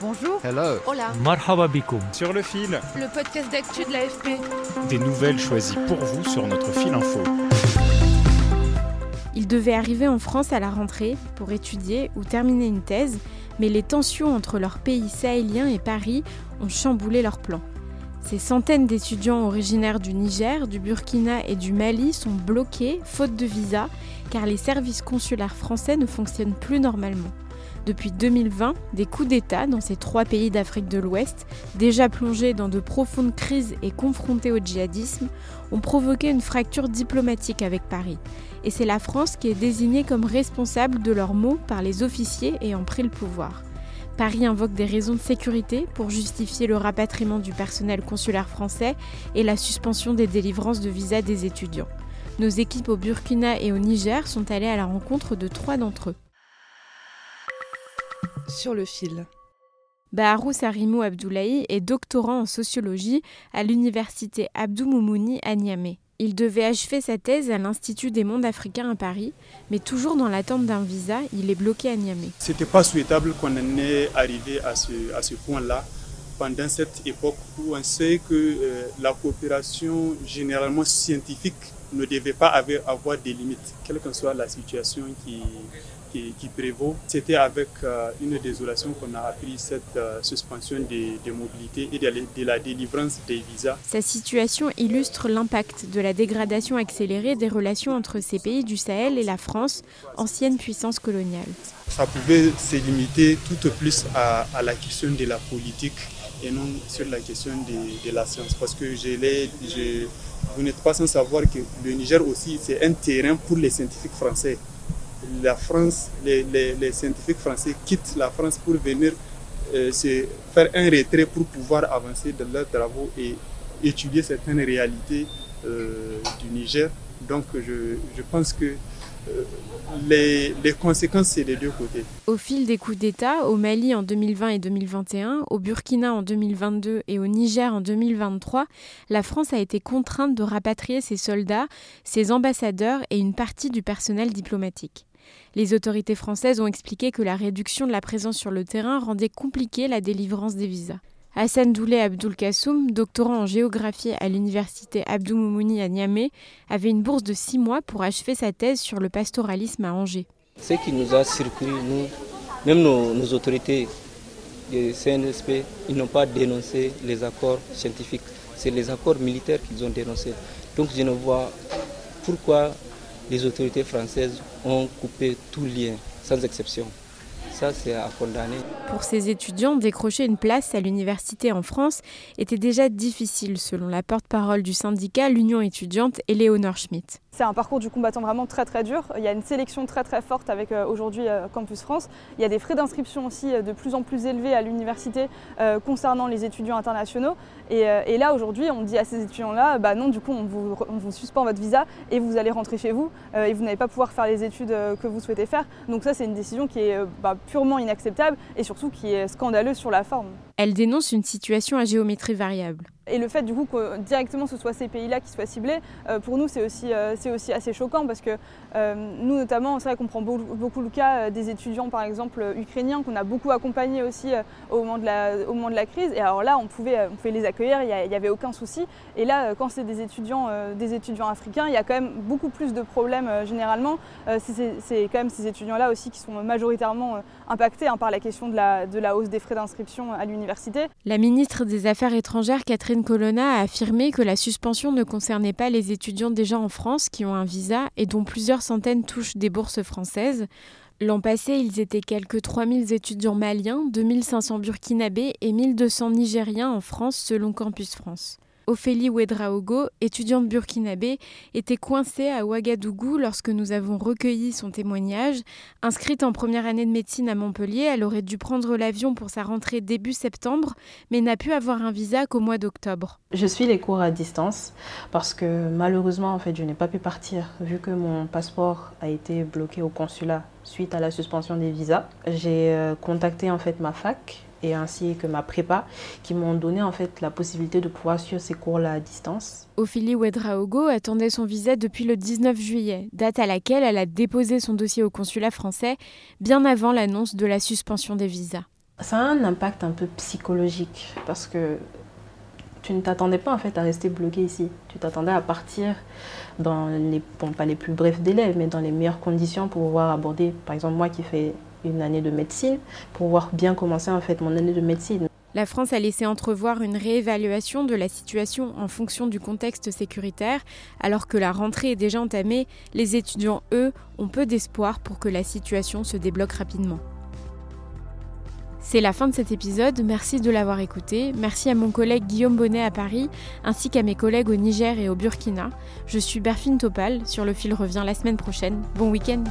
Bonjour. Hello. Hola. Marhaba bikoum. Sur le fil, Le podcast d'actu de l'AFP. des nouvelles choisies pour vous sur notre fil info. Ils devaient arriver en France à la rentrée pour étudier ou terminer une thèse, mais les tensions entre leur pays sahélien et Paris ont chamboulé leurs plans. Ces centaines d'étudiants originaires du Niger, du Burkina et du Mali sont bloqués faute de visa car les services consulaires français ne fonctionnent plus normalement. Depuis 2020, des coups d'État dans ces trois pays d'Afrique de l'Ouest, déjà plongés dans de profondes crises et confrontés au djihadisme, ont provoqué une fracture diplomatique avec Paris. Et c'est la France qui est désignée comme responsable de leurs maux par les officiers ayant pris le pouvoir. Paris invoque des raisons de sécurité pour justifier le rapatriement du personnel consulaire français et la suspension des délivrances de visas des étudiants. Nos équipes au Burkina et au Niger sont allées à la rencontre de trois d'entre eux. Sur le fil. Baharou Sarimou Abdoulaye est doctorant en sociologie à l'université Abdou Moumouni à Niamey. Il devait achever sa thèse à l'Institut des mondes africains à Paris, mais toujours dans l'attente d'un visa, il est bloqué à Niamey. C'était pas souhaitable qu'on en ait arrivé à ce, à ce point-là pendant cette époque où on sait que euh, la coopération généralement scientifique ne devait pas avoir, avoir des limites, quelle que soit la situation qui, qui, qui prévaut. C'était avec euh, une désolation qu'on a appris cette euh, suspension des, des mobilités et de, la- de la délivrance des visas. Sa situation illustre l'impact de la dégradation accélérée des relations entre ces pays du Sahel et la France, ancienne puissance coloniale. ça pouvait se limiter tout au plus à, à la question de la politique et non sur la question de, de la science. Parce que je l'ai- je- vous n'êtes pas sans savoir que le Niger aussi, c'est un terrain pour les scientifiques français. La France, les, scientifiques français quittent la France pour venir euh, faire un retrait pour pouvoir avancer dans leurs travaux et étudier certaines réalités euh, du Niger. Donc je, pense que euh, les conséquences, c'est des deux côtés. Au fil des coups d'État, au Mali en 2020 et 2021, au Burkina en 2022 et au Niger en 2023, la France a été contrainte de rapatrier ses soldats, ses ambassadeurs et une partie du personnel diplomatique. Les autorités françaises ont expliqué que la réduction de la présence sur le terrain rendait compliquée la délivrance des visas. Hassan Doulé Abdoul Kassoum, doctorant en géographie à l'université Abdou Moumouni à Niamey, avait une bourse de six mois pour achever sa thèse sur le pastoralisme à Angers. Ce qui nous a surpris, nous, même nos, autorités de CNSP, ils n'ont pas dénoncé les accords scientifiques. C'est les accords militaires qu'ils ont dénoncés. Donc je ne vois pourquoi les autorités françaises ont coupé tout lien, sans exception. Ça, c'est à condamner. Pour ces étudiants, décrocher une place à l'université en France était déjà difficile, selon la porte-parole du syndicat L'Union étudiante, Éléonore Schmitt. C'est un parcours du combattant vraiment très très dur. Il y a une sélection très très forte avec euh, aujourd'hui euh, Campus France. Il y a des frais d'inscription aussi euh, de plus en plus élevés à l'université concernant les étudiants internationaux. Et, et là aujourd'hui, on dit à ces étudiants-là, bah non, du coup, on vous, on vous suspend votre visa et vous allez rentrer chez vous et vous n'allez pas pouvoir faire les études que vous souhaitez faire. Donc ça, c'est une décision qui est bah, purement inacceptable et surtout qui est scandaleuse sur la forme. Elle dénonce une situation à géométrie variable. Et le fait du coup que directement ce soit ces pays-là qui soient ciblés, euh, pour nous c'est aussi, euh, aussi assez choquant parce que euh, nous notamment, c'est vrai qu'on prend beaucoup, le cas des étudiants par exemple ukrainiens qu'on a beaucoup accompagnés aussi au, moment de la, au moment de la crise. Et alors là on pouvait, on les accueillir, il n'y avait aucun souci. Et là quand c'est des étudiants, des étudiants africains, il y a quand même beaucoup plus de problèmes généralement. C'est- quand même ces étudiants-là aussi qui sont majoritairement impactés hein, par la question de la, de la hausse des frais d'inscription à l'université. La ministre des Affaires étrangères, Catherine Colonna, a affirmé que la suspension ne concernait pas les étudiants déjà en France qui ont un visa et dont plusieurs centaines touchent des bourses françaises. L'an passé, ils étaient quelques 3000 étudiants maliens, 2500 burkinabés et 1200 nigériens en France selon Campus France. Ophélie Ouedraogo, étudiante burkinabé, était coincée à Ouagadougou lorsque nous avons recueilli son témoignage. Inscrite en première année de médecine à Montpellier, elle aurait dû prendre l'avion pour sa rentrée début septembre, mais n'a pu avoir un visa qu'au mois d'octobre. Je suis les cours à distance parce que malheureusement, en fait, je n'ai pas pu partir vu que mon passeport a été bloqué au consulat suite à la suspension des visas. J'ai euh, contacté en fait ma fac et ainsi que ma prépa qui m'ont donné en fait la possibilité de pouvoir suivre ces cours-là à distance. Ophélie Ouedraogo attendait son visa depuis le 19 juillet, date à laquelle elle a déposé son dossier au consulat français bien avant l'annonce de la suspension des visas. Ça a un impact un peu psychologique parce que tu ne t'attendais pas en fait à rester bloqué ici. Tu t'attendais à partir dans les, bon, pas les plus brefs délais, mais dans les meilleures conditions pour pouvoir aborder, par exemple moi qui fais une année de médecine, pour pouvoir bien commencer en fait mon année de médecine. La France a laissé entrevoir une réévaluation de la situation en fonction du contexte sécuritaire, alors que la rentrée est déjà entamée, les étudiants, eux, ont peu d'espoir pour que la situation se débloque rapidement. C'est la fin de cet épisode, merci de l'avoir écouté, merci à mon collègue Guillaume Bonnet à Paris, ainsi qu'à mes collègues au Niger et au Burkina. Je suis Berfine Topal, sur le fil revient la semaine prochaine. Bon week-end